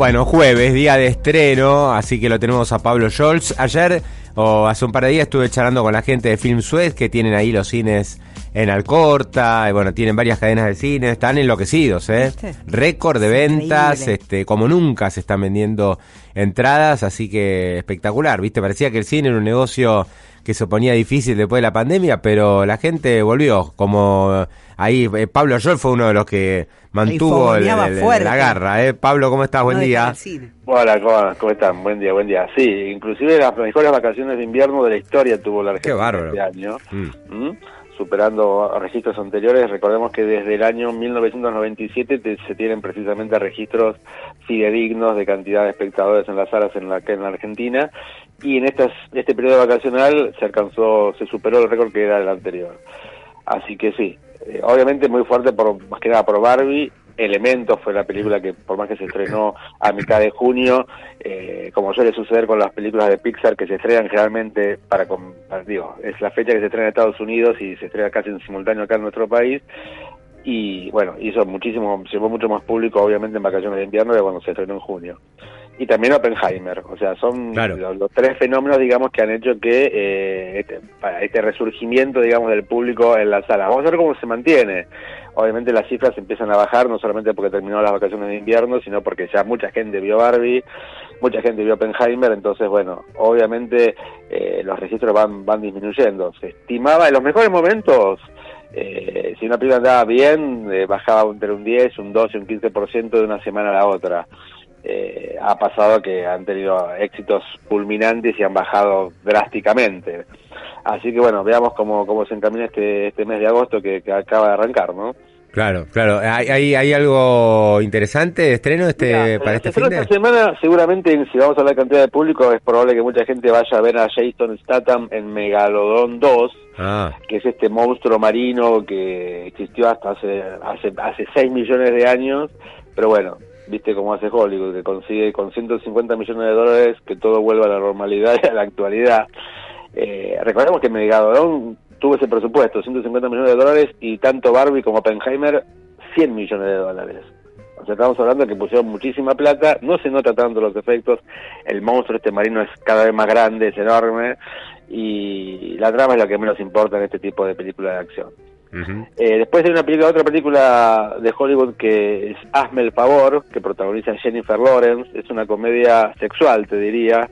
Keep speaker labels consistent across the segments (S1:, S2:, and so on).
S1: Bueno, jueves, día de estreno, así que lo tenemos a Pablo Scholz. Ayer o hace un par de días estuve charlando con la gente de Film Suez que tienen ahí los cines en Alcorta, y bueno, tienen varias cadenas de cine, están enloquecidos, ¿eh? Récord de ventas, este, como nunca se están vendiendo entradas, así que espectacular, ¿viste? Parecía que el cine era un negocio que se ponía difícil después de la pandemia, pero la gente volvió, como ahí eh, Pablo Joel fue uno de los que mantuvo el, la garra. ¿eh? Pablo, ¿cómo estás? Buen día.
S2: Hola, ¿cómo, están? Buen día, buen día. Sí, inclusive las mejores vacaciones de invierno de la historia tuvo la Argentina este año. Mm. ¿Mm? Superando registros anteriores. Recordemos que desde el año 1997 se tienen precisamente registros fidedignos de cantidad de espectadores en las salas en la, en la Argentina y en este periodo vacacional se alcanzó, se superó el récord que era el anterior. Así que sí, eh, obviamente muy fuerte por más que nada por Barbie Elementos fue la película que, por más que se estrenó a mitad de junio, eh, como suele suceder con las películas de Pixar que se estrenan generalmente para, digo, es la fecha que se estrena en Estados Unidos y se estrena casi en simultáneo acá en nuestro país. Y bueno, hizo muchísimo, llevó mucho más público, obviamente, en vacaciones de invierno de cuando se estrenó en junio y también Oppenheimer. O sea, son los, tres fenómenos, digamos, que han hecho que eh, este, para este resurgimiento, digamos, del público en la sala. Vamos a ver cómo se mantiene. Obviamente las cifras empiezan a bajar, no solamente porque terminó las vacaciones de invierno, sino porque ya mucha gente vio Barbie, mucha gente vio Oppenheimer, entonces, bueno, obviamente eh, los registros van, van disminuyendo. Se estimaba en los mejores momentos... Eh, si una película andaba bien, bajaba entre un 10, un 12, un 15% de una semana a la otra eh, ha pasado que han tenido éxitos fulminantes y han bajado drásticamente. Así que bueno, veamos cómo, cómo se encamina este, este mes de agosto que, acaba de arrancar, ¿no?
S1: Claro, claro. ¿Hay, hay, algo interesante de estreno este, para este fin de
S2: Esta semana, seguramente, si vamos a hablar de cantidad de público, es probable que mucha gente vaya a ver a Jason Statham en Megalodon 2, ah. que es este monstruo marino que existió hasta hace, hace, hace 6 millones de años. Pero bueno, viste cómo hace Hollywood, que consigue con 150 millones de dólares que todo vuelva a la normalidad y a la actualidad. Eh, recordemos que Megalodon tuvo ese presupuesto, 150 millones de dólares, y tanto Barbie como Oppenheimer, 100 millones de dólares. O sea, estamos hablando de que pusieron muchísima plata, no se nota tanto los efectos, el monstruo este marino es cada vez más grande, es enorme, y la trama es lo que menos importa en este tipo de películas de acción eh, después hay una película, otra película de Hollywood que es Hazme el favor, que protagoniza Jennifer Lawrence, es una comedia sexual, te diría.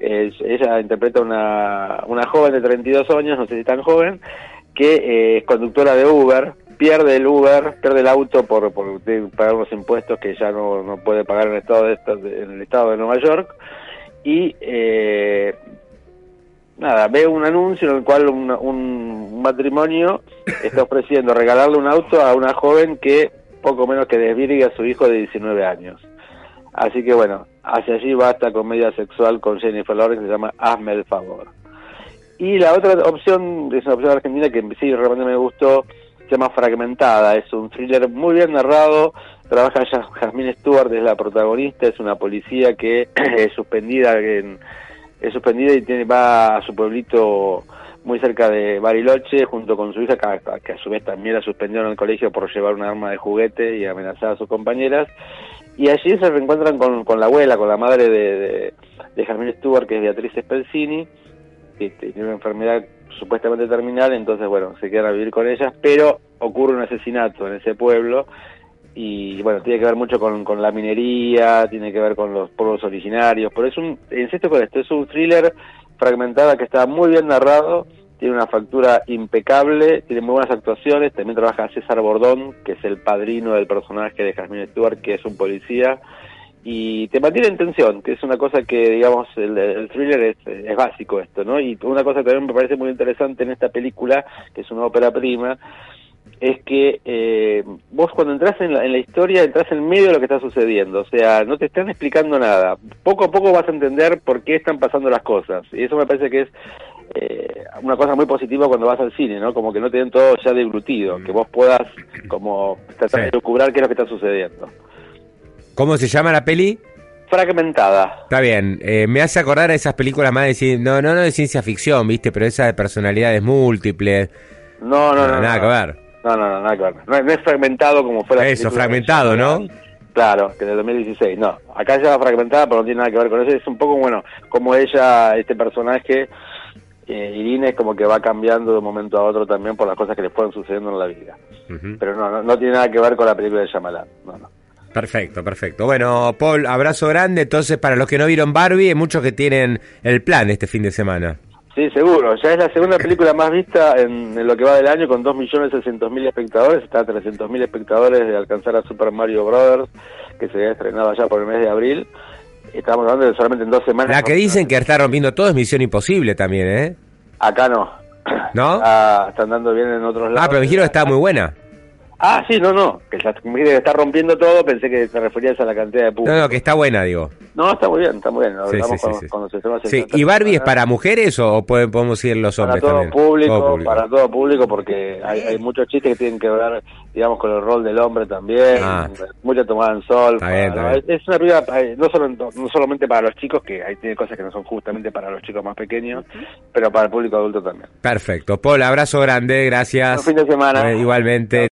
S2: ella interpreta una, una joven de 32 años, no sé si tan joven, que eh, es conductora de Uber, pierde el Uber, pierde el auto por, por pagar unos impuestos que ya no, no puede pagar en el estado de, en el estado de Nueva York. Y eh, nada, ve un anuncio en el cual un, matrimonio está ofreciendo regalarle un auto a una joven que poco menos que desvirgue a su hijo de 19 años. Así que bueno, hacia allí va esta comedia sexual con Jennifer Lawrence que se llama Hazme el favor. Y la otra opción, es una opción argentina que sí realmente me gustó, se llama Fragmentada, es un thriller muy bien narrado, trabaja Jasmine Stewart, es la protagonista, es una policía que es suspendida en es suspendida y tiene, va a su pueblito muy cerca de Bariloche junto con su hija, que, a su vez también la suspendieron en el colegio por llevar un arma de juguete y amenazar a sus compañeras. Y allí se reencuentran con, con la abuela, con la madre de, de, de Stewart, que es Beatriz Spelcini, que tiene una enfermedad supuestamente terminal, entonces bueno, se quedan a vivir con ellas, pero ocurre un asesinato en ese pueblo y bueno, tiene que ver mucho con, con, la minería, tiene que ver con los pueblos originarios, pero es un, insisto con esto, es un thriller fragmentada que está muy bien narrado, tiene una factura impecable, tiene muy buenas actuaciones, también trabaja César Bordón, que es el padrino del personaje de Jasmine Stewart, que es un policía, y te mantiene en tensión, que es una cosa que, digamos, el, thriller es, es, básico esto, ¿no? Y una cosa que también me parece muy interesante en esta película, que es una ópera prima, es que eh, vos cuando entras en la, historia entras en medio de lo que está sucediendo, o sea, no te están explicando nada. Poco a poco vas a entender por qué están pasando las cosas. Y eso me parece que es eh, una cosa muy positiva cuando vas al cine, ¿no? Como que no te den todo ya deglutido, que vos puedas como tratar de descubrir qué es lo que está sucediendo.
S1: ¿Cómo se llama la peli?
S2: Fragmentada.
S1: Está bien, eh, me hace acordar a esas películas más de no, no, no de ciencia ficción, ¿viste? Pero esas de personalidades múltiples.
S2: No, no, no.
S1: nada que ver.
S2: No, no, no, nada que ver. No, es fragmentado como fuera.
S1: Eso, fragmentado, ¿no?
S2: Claro, que de 2016, no. Acá ya va fragmentada, pero no tiene nada que ver con eso. Es un poco, bueno, como ella, este personaje, eh, Irene, es como que va cambiando de un momento a otro también por las cosas que le fueron sucediendo en la vida. Pero no, no, tiene nada que ver con la película de Shyamalan, no, no.
S1: Perfecto, perfecto. Bueno, Paul, abrazo grande. Entonces, para los que no vieron Barbie, hay muchos que tienen el plan este fin de semana.
S2: Sí, seguro. Ya es la segunda película más vista en, lo que va del año con 2.600.000 espectadores. Está a 300.000 espectadores de alcanzar a Super Mario Brothers, que se había estrenado ya por el mes de abril. Estamos hablando de solamente en dos semanas.
S1: La que dicen que está rompiendo todo es Misión Imposible también, ¿eh?
S2: Acá no.
S1: ¿No?
S2: Ah, están dando bien en otros lados.
S1: Ah, pero me dijeron que está muy buena.
S2: Ah, sí, no, no, que que está rompiendo todo, pensé que te referías a la cantidad de público.
S1: No, no, que está buena, digo.
S2: No, está muy bien, está muy bien.
S1: Sí, sí, sí, ¿Y Barbie es para mujeres o podemos ir los hombres
S2: para
S1: todo
S2: Público, Para todo público, porque hay, hay, muchos chistes que tienen que ver, digamos, con el rol del hombre también. Ah. Mucha tomada en sol. Es una película eh, no, solo, no solamente para los chicos, que hay tiene cosas que no son justamente para los chicos más pequeños, pero para el público adulto también.
S1: Perfecto. Paul, abrazo grande, gracias.
S2: Buen fin de semana.
S1: Eh, igualmente.